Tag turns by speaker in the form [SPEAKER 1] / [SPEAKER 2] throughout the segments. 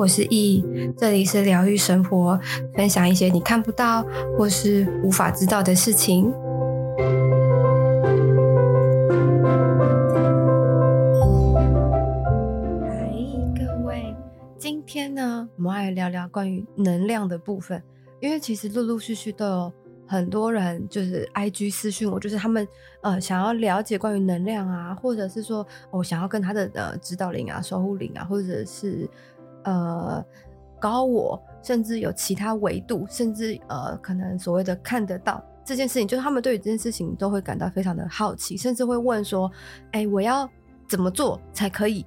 [SPEAKER 1] 我是易，这里是疗愈生活，分享一些你看不到或是无法知道的事情。嗨，各位，今天呢，我们来聊聊关于能量的部分，因为其实陆陆续续都有很多人就是 IG 私讯我，就是他们呃想要了解关于能量啊，或者是说我、想要跟他的呃指导灵啊、守护灵啊，或者是。呃，高我，甚至有其他维度，甚至呃，可能所谓的看得到这件事情，就是他们对于这件事情都会感到非常的好奇，甚至会问说：“哎，我要怎么做才可以，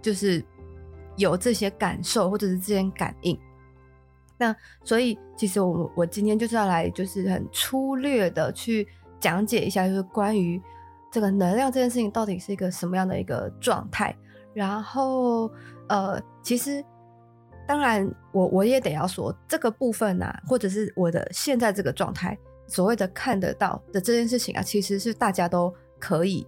[SPEAKER 1] 就是有这些感受或者是这些感应？”那所以，其实我我今天就是要来，就是很粗略的去讲解一下，就是关于这个能量这件事情到底是一个什么样的一个状态。然后，呃，其实。当然我，我也得要说这个部分啊，或者是我的现在这个状态，所谓的看得到的这件事情啊，其实是大家都可以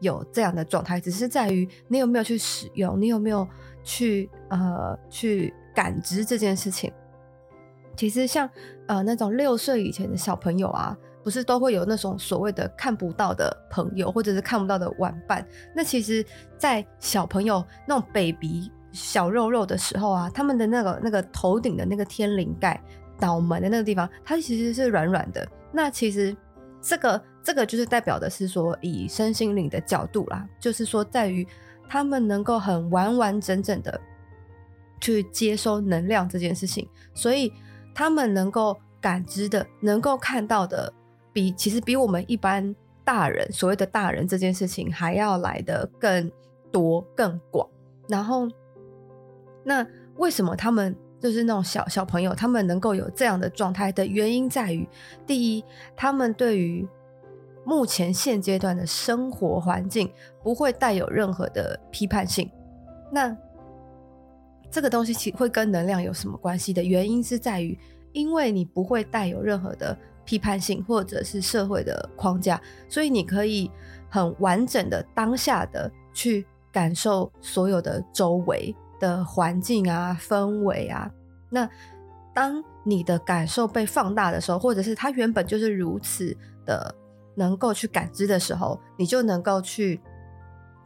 [SPEAKER 1] 有这样的状态，只是在于你有没有去使用，你有没有去呃去感知这件事情。其实像呃那种六岁以前的小朋友啊，不是都会有那种所谓的看不到的朋友，或者是看不到的玩伴。那其实，在小朋友那种 baby。小肉肉的时候啊，他们的那个那个头顶的那个天灵盖、脑门的那个地方，它其实是软软的。那其实这个这个就是代表的是说，以身心灵的角度啦，就是说在于他们能够很完完整整的去接收能量这件事情，所以他们能够感知的、能够看到的，比其实比我们一般大人所谓的大人这件事情还要来得更多、更广，然后。那为什么他们就是那种小小朋友，他们能够有这样的状态的原因在于，第一，他们对于目前现阶段的生活环境不会带有任何的批判性。那这个东西其会跟能量有什么关系的原因是在于，因为你不会带有任何的批判性或者是社会的框架，所以你可以很完整的当下的去感受所有的周围。的环境啊，氛围啊，那当你的感受被放大的时候，或者是它原本就是如此的能够去感知的时候，你就能够去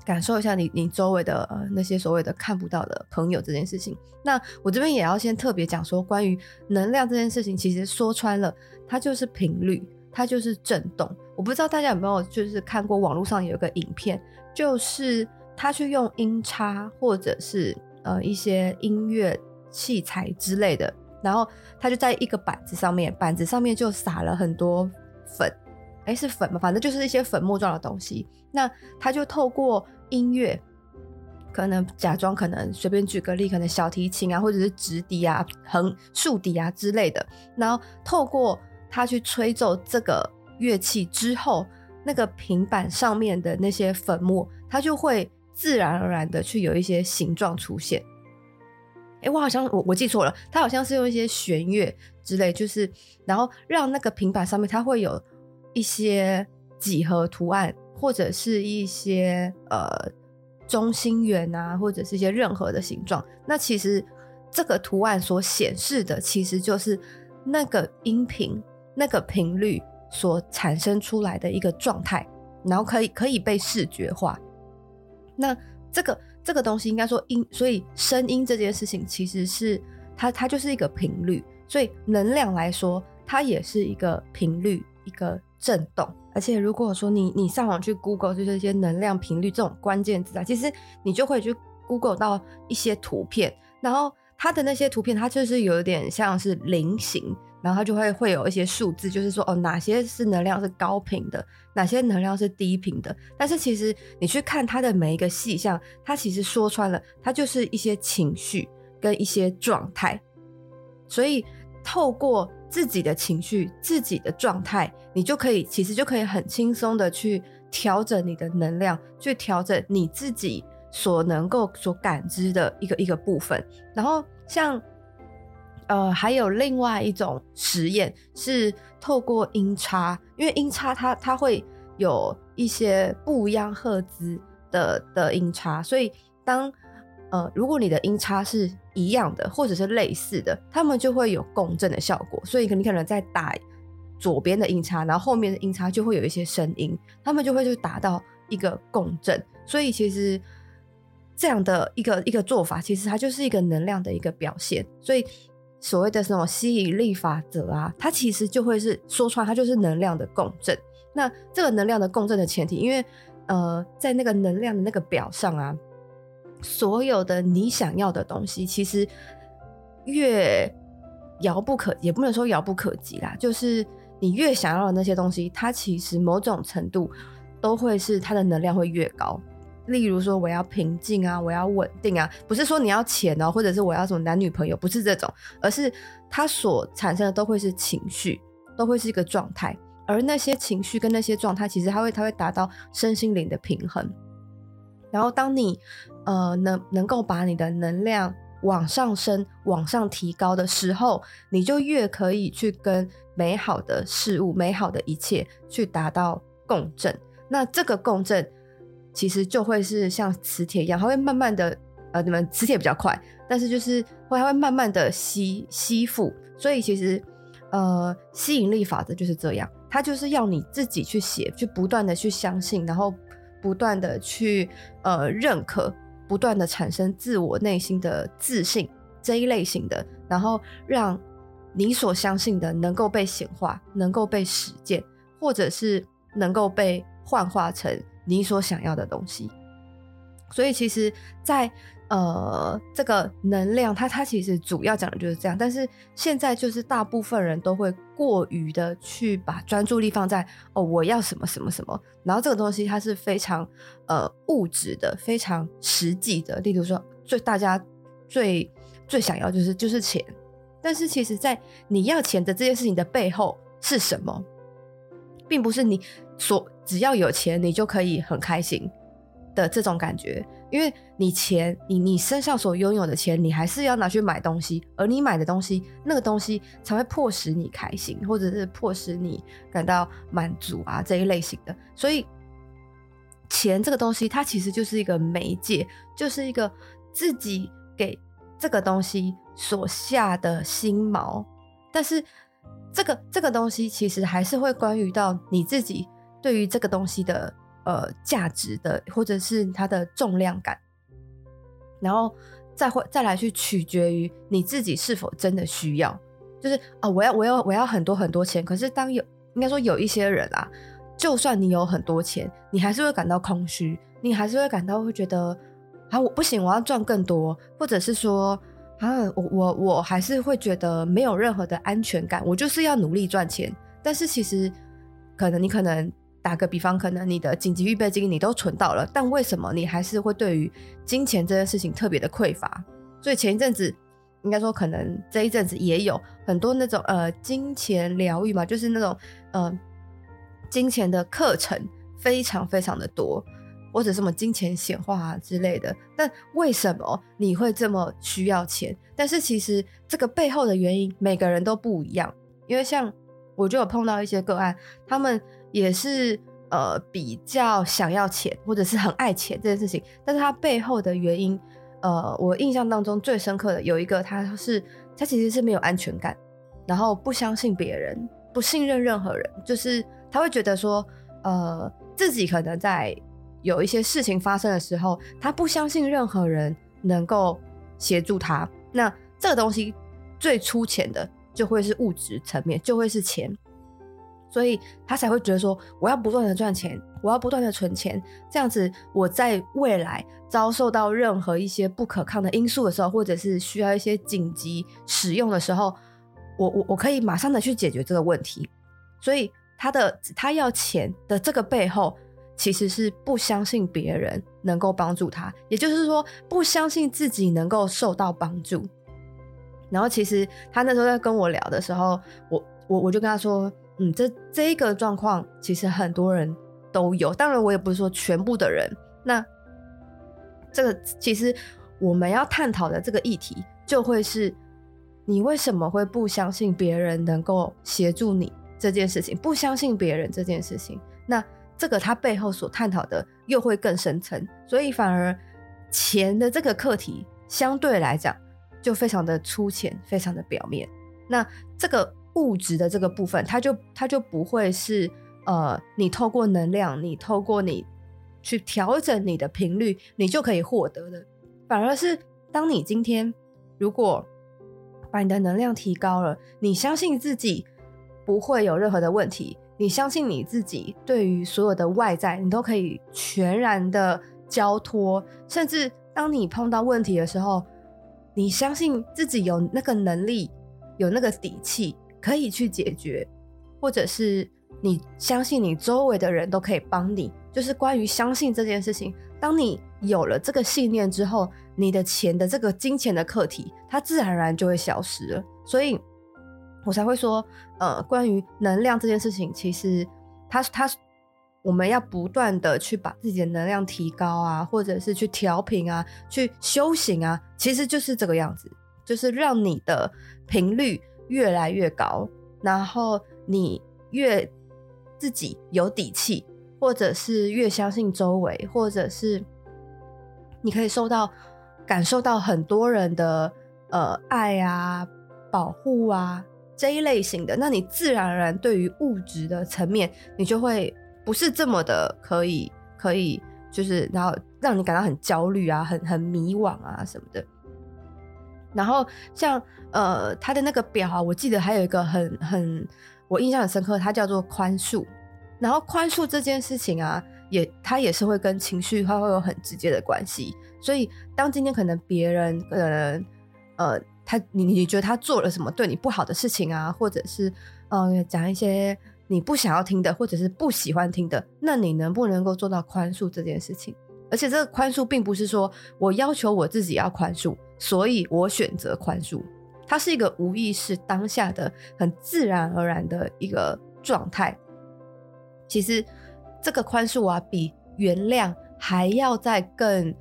[SPEAKER 1] 感受一下你你周围的呃那些所谓的看不到的朋友这件事情。那我这边也要先特别讲说，关于能量这件事情，其实说穿了，它就是频率，它就是震动。我不知道大家有没有就是看过网络上有一个影片，就是他去用音叉或者是。呃，一些音乐器材之类的，然后他就在一个板子上面，板子上面就撒了很多粉，诶，是粉吗？反正就是一些粉末状的东西。那他就透过音乐，可能假装，可能随便举个例，可能小提琴啊，或者是直笛啊、横竖笛啊之类的，然后透过他去吹奏这个乐器之后，那个平板上面的那些粉末，它就会。自然而然的去有一些形状出现，哎、我好像我我记错了，它好像是用一些弦乐之类，就是然后让那个平板上面它会有一些几何图案，或者是一些呃中心圆啊，或者是一些任何的形状。那其实这个图案所显示的，其实就是那个音频那个频率所产生出来的一个状态，然后可以可以被视觉化。那这个这个东西应该说音，所以声音这件事情其实是它它就是一个频率，所以能量来说，它也是一个频率，一个震动。而且如果说你你上网去 Google 就是一些能量频率这种关键字啊，其实你就会去 Google 到一些图片，然后它的那些图片它就是有点像是菱形。然后它就会会有一些数字，就是说哦，哪些是能量是高频的，哪些能量是低频的。但是其实你去看它的每一个细项，它其实说穿了，它就是一些情绪跟一些状态。所以透过自己的情绪、自己的状态，你就可以其实就可以很轻松的去调整你的能量，去调整你自己所能够所感知的一个一个部分。然后像。呃，还有另外一种实验是透过音叉，因为音叉它它会有一些不一样赫兹的的音叉，所以当呃，如果你的音差是一样的，或者是类似的，他们就会有共振的效果。所以你可能在打左边的音差，然后后面的音差就会有一些声音，他们就会去达到一个共振。所以其实这样的一个一个做法，其实它就是一个能量的一个表现。所以所谓的什么吸引力法则啊，它其实就会是说穿，它就是能量的共振。那这个能量的共振的前提，因为呃，在那个能量的那个表上啊，所有的你想要的东西，其实越遥不可，也不能说遥不可及啦，就是你越想要的那些东西，它其实某种程度都会是它的能量会越高。例如说，我要平静啊，我要稳定啊，不是说你要钱哦，或者是我要什么男女朋友，不是这种，而是它所产生的都会是情绪，都会是一个状态。而那些情绪跟那些状态，其实它会它会达到身心灵的平衡。然后，当你呃能能够把你的能量往上升、往上提高的时候，你就越可以去跟美好的事物、美好的一切去达到共振。那这个共振其实就会是像磁铁一样，它会慢慢的呃，你们磁铁比较快，但是就是会它会慢慢的吸吸附。所以其实呃，吸引力法则就是这样。它就是要你自己去写，去不断的去相信，然后不断的去呃认可，不断的产生自我内心的自信这一类型的，然后让你所相信的能够被显化，能够被实践，或者是能够被幻化成你所想要的东西。所以其实，在呃，这个能量，它它其实主要讲的就是这样，但是现在就是大部分人都会过于的去把专注力放在哦，我要什么什么什么，然后这个东西它是非常呃物质的，非常实际的。例如说，最大家最最想要就是就是钱，但是其实，在你要钱的这件事情的背后是什么，并不是你所只要有钱你就可以很开心的这种感觉。因为你钱，你你身上所拥有的钱，你还是要拿去买东西，而你买的东西，那个东西才会迫使你开心，或者是迫使你感到满足啊这一类型的。所以，钱这个东西，它其实就是一个媒介，就是一个自己给这个东西所下的心锚。但是，这个这个东西其实还是会关于到你自己对于这个东西的。呃，价值的或者是它的重量感，然后再会再来去取决于你自己是否真的需要。就是啊、我要我要我要很多很多钱。可是当有应该说有一些人啊，就算你有很多钱，你还是会感到空虚，你还是会感到会觉得啊，我不行，我要赚更多，或者是说啊，我我我还是会觉得没有任何的安全感。我就是要努力赚钱，但是其实可能你可能。打个比方，可能你的紧急预备金你都存到了，但为什么你还是会对于金钱这件事情特别的匮乏？所以前一阵子，应该说可能这一阵子也有很多那种呃金钱疗愈嘛，就是那种呃金钱的课程非常非常的多，或者什么金钱显化啊之类的。但为什么你会这么需要钱？但是其实这个背后的原因每个人都不一样，因为像我就有碰到一些个案，他们。也是呃比较想要钱或者是很爱钱这件事情，但是他背后的原因，呃，我印象当中最深刻的有一个，他是他其实是没有安全感，然后不相信别人，不信任任何人，就是他会觉得说，呃，自己可能在有一些事情发生的时候，他不相信任何人能够协助他。那这个东西最粗浅的就会是物质层面，就会是钱。所以他才会觉得说，我要不断的赚钱，我要不断的存钱，这样子我在未来遭受到任何一些不可抗的因素的时候，或者是需要一些紧急使用的时候，我我我可以马上的去解决这个问题。所以他的他要钱的这个背后，其实是不相信别人能够帮助他，也就是说不相信自己能够受到帮助。然后其实他那时候在跟我聊的时候，我我我就跟他说。嗯，这这一个状况其实很多人都有，当然我也不是说全部的人。那这个其实我们要探讨的这个议题，就会是你为什么会不相信别人能够协助你这件事情，不相信别人这件事情。那这个它背后所探讨的又会更深层，所以反而钱的这个课题相对来讲就非常的粗浅，非常的表面。那这个物质的这个部分，它就它就不会是呃，你透过能量，你透过你去调整你的频率，你就可以获得的。反而是当你今天如果把你的能量提高了，你相信自己不会有任何的问题，你相信你自己对于所有的外在，你都可以全然的。交托，甚至当你碰到问题的时候，你相信自己有那个能力，有那个底气可以去解决，或者是你相信你周围的人都可以帮你。就是关于相信这件事情，当你有了这个信念之后，你的钱的这个金钱的课题，它自然而然就会消失了。所以我才会说，呃，关于能量这件事情，其实它它。我们要不断的去把自己的能量提高啊，或者是去调频啊，去修行啊，其实就是这个样子，就是让你的频率越来越高，然后你越自己有底气，或者是越相信周围，或者是你可以受到感受到很多人的呃爱啊、保护啊这一类型的，那你自然而然对于物质的层面，你就会。不是这么的可以，可以就是然后让你感到很焦虑啊，很很迷惘啊什么的。然后像呃他的那个表啊，我记得还有一个很很我印象很深刻，它叫做宽恕。然后宽恕这件事情啊，也它也是会跟情绪它会有很直接的关系。所以当今天可能别人呃呃他你你觉得他做了什么对你不好的事情啊，或者是呃讲一些。你不想要听的，或者是不喜欢听的，那你能不能够做到宽恕这件事情？而且这个宽恕并不是说我要求我自己要宽恕，所以我选择宽恕，它是一个无意识当下的很自然而然的一个状态。其实这个宽恕啊，比原谅还要再更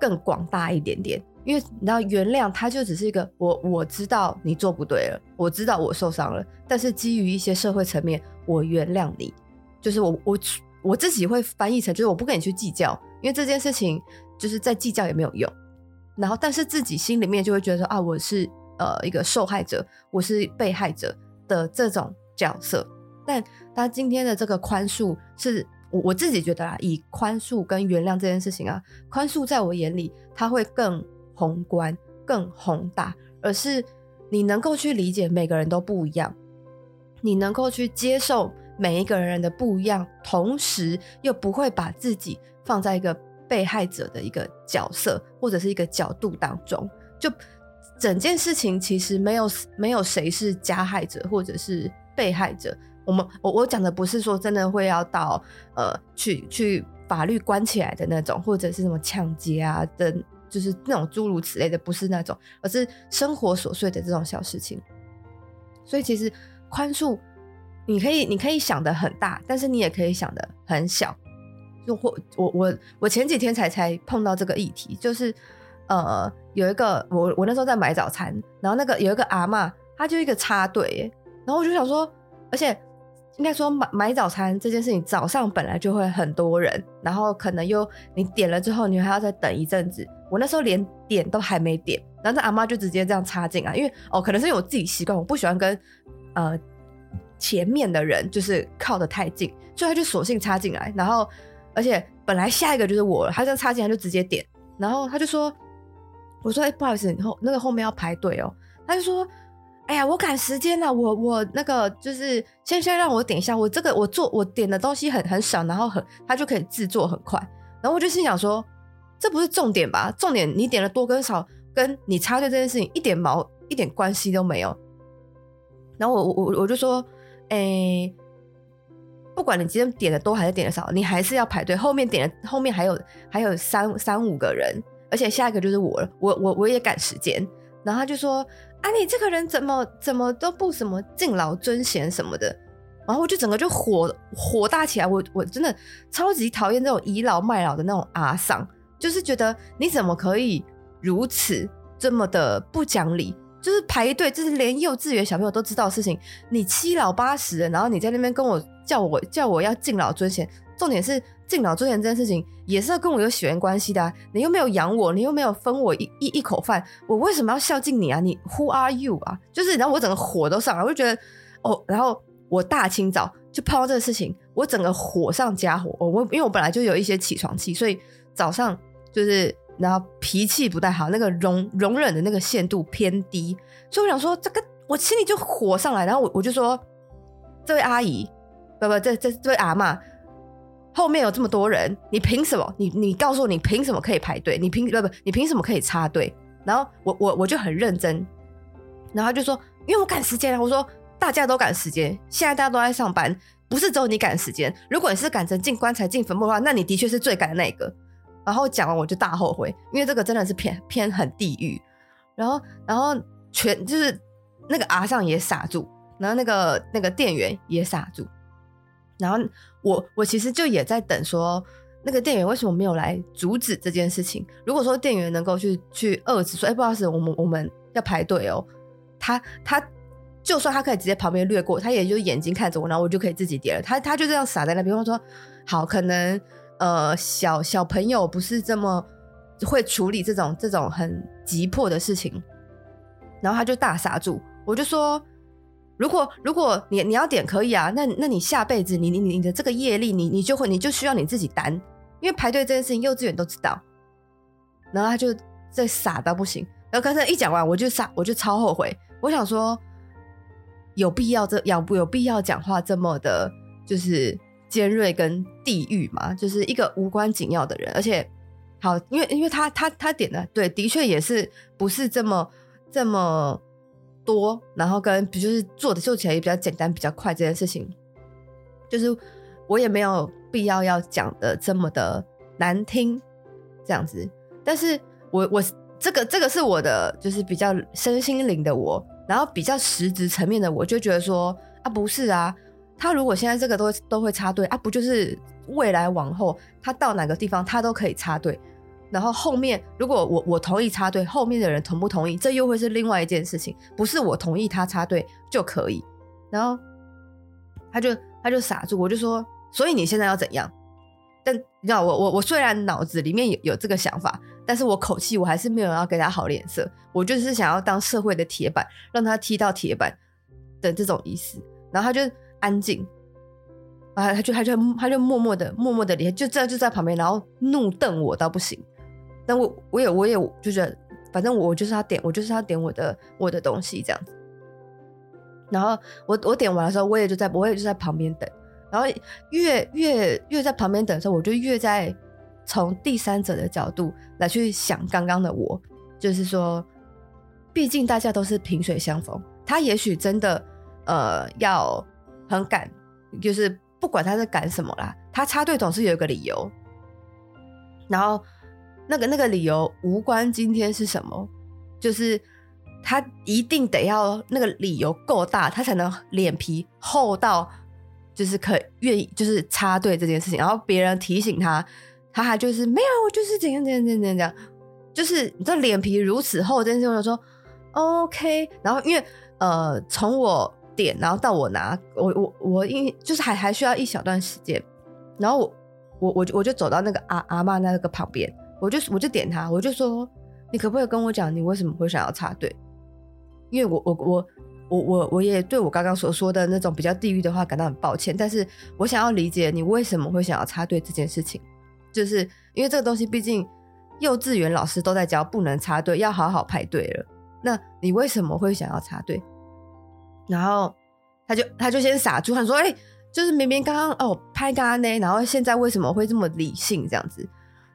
[SPEAKER 1] 更广大一点点。因为你知道，原谅它就只是一个我我知道你做不对了，我知道我受伤了，但是基于一些社会层面，我原谅你，就是我我我自己会翻译成就是我不跟你去计较，因为这件事情就是在计较也没有用。然后，但是自己心里面就会觉得说啊，我是呃一个受害者，我是被害者的这种角色。但他今天的这个宽恕是我我自己觉得啊，以宽恕跟原谅这件事情啊，宽恕在我眼里，他会更。宏观更宏大，而是你能够去理解每个人都不一样，你能够去接受每一个人的不一样，同时又不会把自己放在一个被害者的一个角色或者是一个角度当中。就整件事情其实没有没有谁是加害者或者是被害者。我们我我讲的不是说真的会要到呃去去法律关起来的那种，或者是什么抢劫啊的。就是那种诸如此类的，不是那种，而是生活琐碎的这种小事情。所以其实宽恕，你可以你可以想得很大，但是你也可以想得很小。就或我我我前几天才才碰到这个议题，就是呃有一个我我那时候在买早餐，然后那个有一个阿嬷，她就一个插队，然后我就想说，而且。应该说买买早餐这件事情，早上本来就会很多人，然后可能又你点了之后，你还要再等一阵子。我那时候连点都还没点，然后这阿妈就直接这样插进来，因为哦，可能是因为我自己习惯，我不喜欢跟呃前面的人就是靠得太近，所以他就索性插进来。然后而且本来下一个就是我了，他这样插进来就直接点，然后他就说：“我说哎、不好意思，后那个后面要排队哦。”他就说。哎呀，我赶时间了，我我那个就是先先让我点一下，我这个我做我点的东西很很少，然后很他就可以制作很快，然后我就心想说，这不是重点吧？重点你点的多跟少，跟你插队这件事情一点毛一点关系都没有。然后我我我就说，哎，不管你今天点的多还是点的少，你还是要排队，后面点的后面还有还有三三五个人，而且下一个就是我了，我我我也赶时间。然后他就说。啊，你这个人怎么怎么都不什么敬老尊贤什么的，然后我就整个就火火大起来，我我真的超级讨厌这种倚老卖老的那种阿桑，就是觉得你怎么可以如此这么的不讲理，就是排队，就是连幼稚园小朋友都知道的事情。你七老八十的，然后你在那边跟我叫我叫我要敬老尊贤，重点是敬老尊贤这件事情也是要跟我有血缘关系的啊。你又没有养我，你又没有分我一一一口饭，我为什么要孝敬你啊？你 Who are you 啊？就是然后我整个火都上来，我就觉得哦，然后我大清早就碰到这个事情，我整个火上加火。我因为我本来就有一些起床气，所以早上就是。然后脾气不太好，那个容容忍的那个限度偏低，所以我想说，这个我心里就火上来，然后我我就说，这位阿姨，不不，这这这位阿嬷，后面有这么多人，你凭什么？你你告诉我，你凭什么可以排队？你凭不不，你凭什么可以插队？然后我我我就很认真，然后就说，因为我赶时间啊。我说大家都赶时间，现在大家都在上班，不是只有你赶时间。如果你是赶着进棺材、进坟墓的话，那你的确是最赶的那个。然后讲完我就大后悔，因为这个真的是偏偏很地狱。然后，然后全就是那个阿桑也傻住，然后那个那个店员也傻住。然后我我其实就也在等说，那个店员为什么没有来阻止这件事情？如果说店员能够去去遏制说，哎，不好意思，我们我们要排队哦。他他就算他可以直接旁边掠过，他也就眼睛看着我，然后我就可以自己点了。他他就这样傻在那边，我说好，可能。呃，小小朋友不是这么会处理这种这种很急迫的事情，然后他就大傻住。我就说，如果如果你你要点可以啊，那那你下辈子你你你的这个业力，你你就会你就需要你自己担，因为排队这件事情幼稚园都知道。然后他就在傻到不行。然后刚才一讲完，我就傻，我就超后悔。我想说，有必要这要不有必要讲话这么的，就是。尖锐跟地狱嘛，就是一个无关紧要的人，而且好，因为因为他他他点的对，的确也是不是这么这么多，然后跟比就是做的做起来也比较简单比较快这件事情，就是我也没有必要要讲的这么的难听这样子，但是我我这个这个是我的就是比较身心灵的我，然后比较实质层面的我就觉得说啊不是啊。他如果现在这个都都会插队啊，不就是未来往后他到哪个地方他都可以插队，然后后面如果我我同意插队，后面的人同不同意，这又会是另外一件事情，不是我同意他插队就可以。然后他就他就傻住，我就说，所以你现在要怎样？但你知道我我我虽然脑子里面有有这个想法，但是我口气我还是没有要给他好脸色，我就是想要当社会的铁板，让他踢到铁板的这种意思。然后他就。安静，啊，他就他就他就默默的默默的离开，就这样就在旁边，然后怒瞪我到不行。但我我也我也就觉得，反正我就是他点，我就是他点我的我的东西这样子。然后我我点完的时候，我也就在我也就在旁边等。然后越越越在旁边等的时候，我就越在从第三者的角度来去想刚刚的我，就是说，毕竟大家都是萍水相逢，他也许真的呃要。很赶，就是不管他是赶什么啦，他插队总是有一个理由。然后那个那个理由无关今天是什么，就是他一定得要那个理由够大，他才能脸皮厚到就是可愿意就是插队这件事情。然后别人提醒他，他还就是没有，我就是怎样怎样怎样怎样，就是你知道脸皮如此厚真是，我就说 OK。然后因为呃，从我。点，然后到我拿，我我我因就是还还需要一小段时间，然后我我我就我就走到那个阿阿嬷那个旁边，我就我就点他，我就说，你可不可以跟我讲你为什么会想要插队？因为我我我我我我也对我刚刚所说的那种比较地狱的话感到很抱歉，但是我想要理解你为什么会想要插队这件事情，就是因为这个东西毕竟幼稚园老师都在教不能插队，要好好排队了，那你为什么会想要插队？然后他就他就先傻住，他说：“哎、就是明明刚刚哦拍咖呢，然后现在为什么会这么理性这样子？”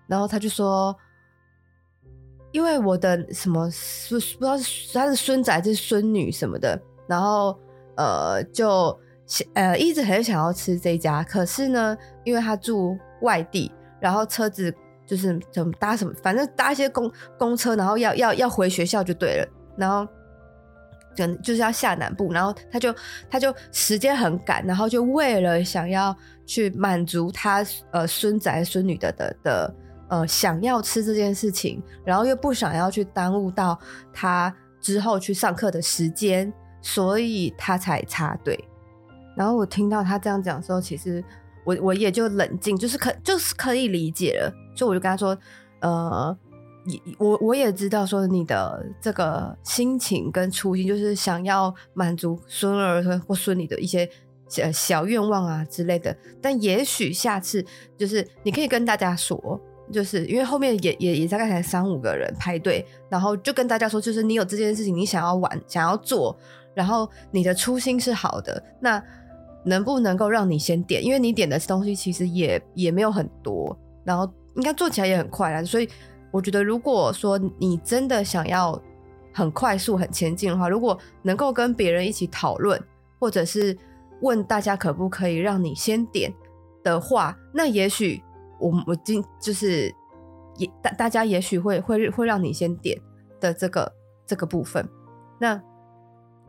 [SPEAKER 1] 然后他就说：“因为我的什么孙不知道是他是孙子还是孙女什么的，然后呃就呃一直很想要吃这家，可是呢，因为他住外地，然后车子就是怎么搭什么，反正搭一些公公车，然后要要要回学校就对了，然后。”就是要下南部，然后他就他就时间很赶，然后就为了想要去满足他呃孙仔孙女的的的呃想要吃这件事情，然后又不想要去耽误到他之后去上课的时间，所以他才插队。然后我听到他这样讲的时候，其实我我也就冷静，就是可就是可以理解了。所以我就跟他说，呃，我我也知道说你的这个心情跟初心，就是想要满足孙儿或孙女的一些小小愿望啊之类的。但也许下次就是你可以跟大家说。就是因为后面也也也大概才三五个人排队，然后就跟大家说，就是你有这件事情，你想要玩，想要做，然后你的初心是好的，那能不能够让你先点？因为你点的东西其实也也没有很多，然后应该做起来也很快啦。所以我觉得，如果说你真的想要很快速很前进的话，如果能够跟别人一起讨论，或者是问大家可不可以让你先点的话，那也许。我我今就是也大大家也许会会会让你先点的这个这个部分，那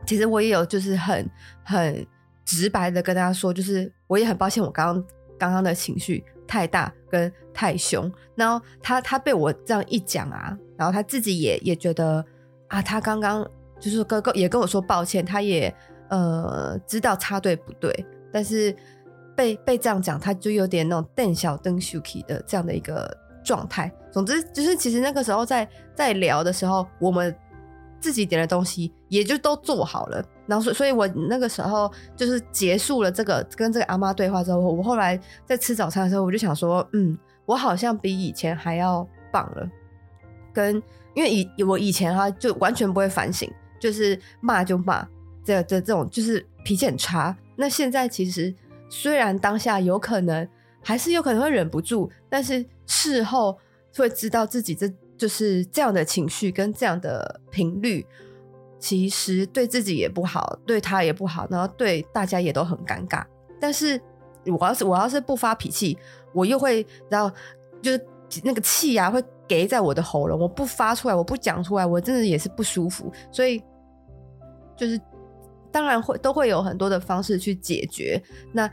[SPEAKER 1] 其实我也有就是很很直白的跟大家说，就是我也很抱歉我刚刚刚刚的情绪太大跟太凶，然后他他被我这样一讲啊，然后他自己也也觉得啊，他刚刚就是跟跟也跟我说抱歉，他也呃知道插队不对，但是。被被这样讲，他就有点那种瞪小瞪 Suki 的这样的一个状态。总之，就是其实那个时候在在聊的时候，我们自己点的东西也就都做好了。然后，所所以，我那个时候就是结束了这个跟这个阿妈对话之后，我后来在吃早餐的时候，我就想说，嗯，我好像比以前还要棒了。跟因为以我以前哈就完全不会反省，就是骂就骂，这这这种就是脾气很差。那现在其实。虽然当下有可能还是有可能会忍不住，但是事后会知道自己这就是这样的情绪跟这样的频率，其实对自己也不好，对他也不好，然后对大家也都很尴尬。但是我要是我要是不发脾气，我又会然后就是那个气啊会给在我的喉咙，我不发出来，我不讲出来，我真的也是不舒服。所以就是。当然会都会有很多的方式去解决。那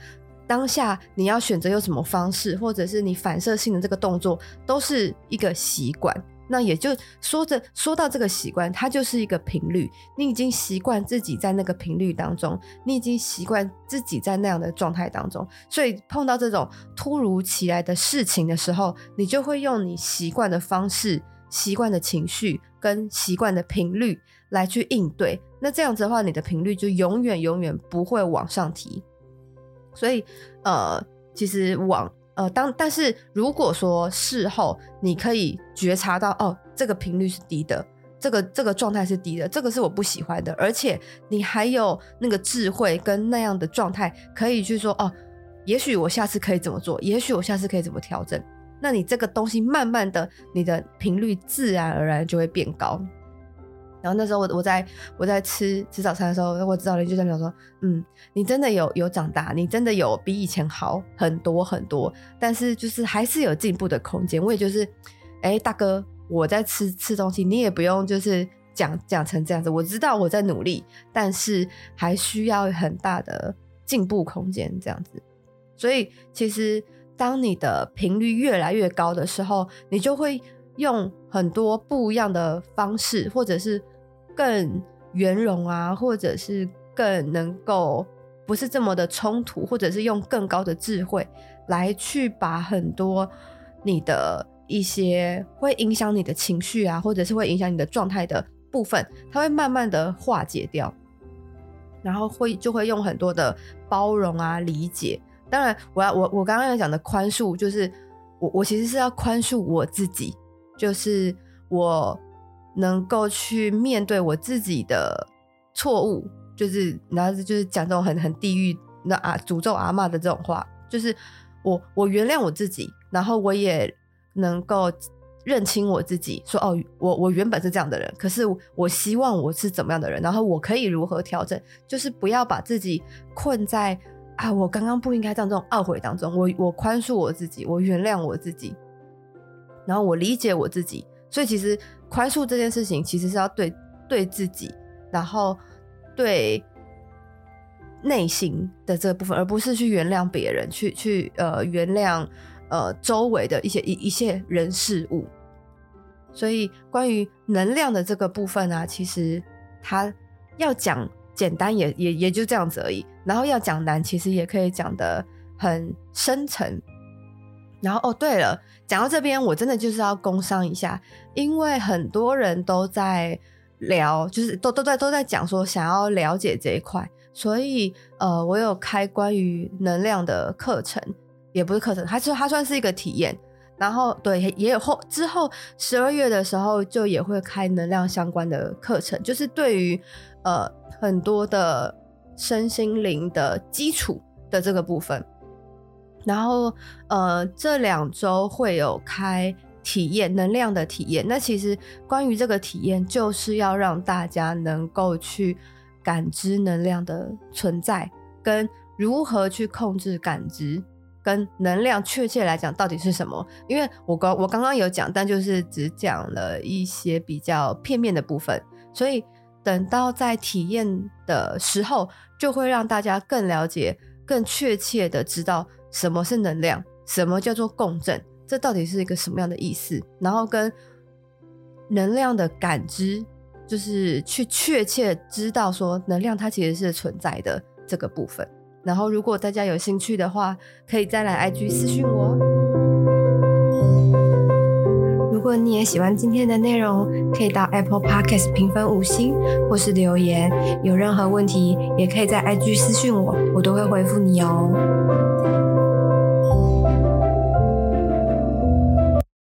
[SPEAKER 1] 当下你要选择用什么方式，或者是你反射性的这个动作，都是一个习惯。那也就说着说到这个习惯，它就是一个频率。你已经习惯自己在那个频率当中，你已经习惯自己在那样的状态当中，所以碰到这种突如其来的事情的时候，你就会用你习惯的方式、习惯的情绪跟习惯的频率来去应对。那这样子的话，你的频率就永远永远不会往上提。所以，呃，其实往呃当，但是如果说事后你可以觉察到，哦，这个频率是低的，这个这个状态是低的，这个是我不喜欢的，而且你还有那个智慧跟那样的状态，可以去说，哦，也许我下次可以怎么做，也许我下次可以怎么调整。那你这个东西慢慢的，你的频率自然而然就会变高。然后那时候我我在我在吃吃早餐的时候，我知道你就在讲说，嗯，你真的有有长大，你真的有比以前好很多很多，但是就是还是有进步的空间。我也就是，哎，大哥，我在吃吃东西，你也不用就是讲讲成这样子。我知道我在努力，但是还需要很大的进步空间这样子。所以其实当你的频率越来越高的时候，你就会用很多不一样的方式，或者是。更圆融啊，或者是更能够不是这么的冲突，或者是用更高的智慧来去把很多你的一些会影响你的情绪啊，或者是会影响你的状态的部分，它会慢慢的化解掉，然后会就会用很多的包容啊、理解。当然我，要我我刚刚要讲的宽恕，就是我我其实是要宽恕我自己，就是我。能够去面对我自己的错误，就是然后就是讲这种很很地狱那啊诅咒阿嬷的这种话，就是我我原谅我自己，然后我也能够认清我自己，说哦，我我原本是这样的人，可是我希望我是怎么样的人，然后我可以如何调整，就是不要把自己困在啊我刚刚不应该这样这种懊悔当中，我我宽恕我自己，我原谅我自己，然后我理解我自己。所以其实宽恕这件事情，其实是要对对自己，然后对内心的这个部分，而不是去原谅别人，去去呃原谅呃周围的一些一一些人事物。所以关于能量的这个部分啊，其实它要讲简单也也也就这样子而已，然后要讲难，其实也可以讲的很深沉。然后哦，对了，讲到这边，我真的就是要工商一下，因为很多人都在聊，就是都都在都在讲说想要了解这一块，所以呃，我有开关于能量的课程，也不是课程，它是它算是一个体验。然后对，也有后之后十二月的时候就也会开能量相关的课程，就是对于呃很多的身心灵的基础的这个部分。然后，呃，这两周会有开体验能量的体验。那其实关于这个体验，就是要让大家能够去感知能量的存在，跟如何去控制感知，跟能量确切来讲到底是什么。因为我刚我刚刚有讲，但就是只讲了一些比较片面的部分，所以等到在体验的时候，就会让大家更了解、更确切的知道。什么是能量？什么叫做共振？这到底是一个什么样的意思？然后跟能量的感知，就是去确切知道说能量它其实是存在的这个部分。然后如果大家有兴趣的话，可以再来 IG 私讯我。如果你也喜欢今天的内容，可以到 Apple Podcast 评分五星或是留言。有任何问题，也可以在 IG 私讯我，我都会回复你哦。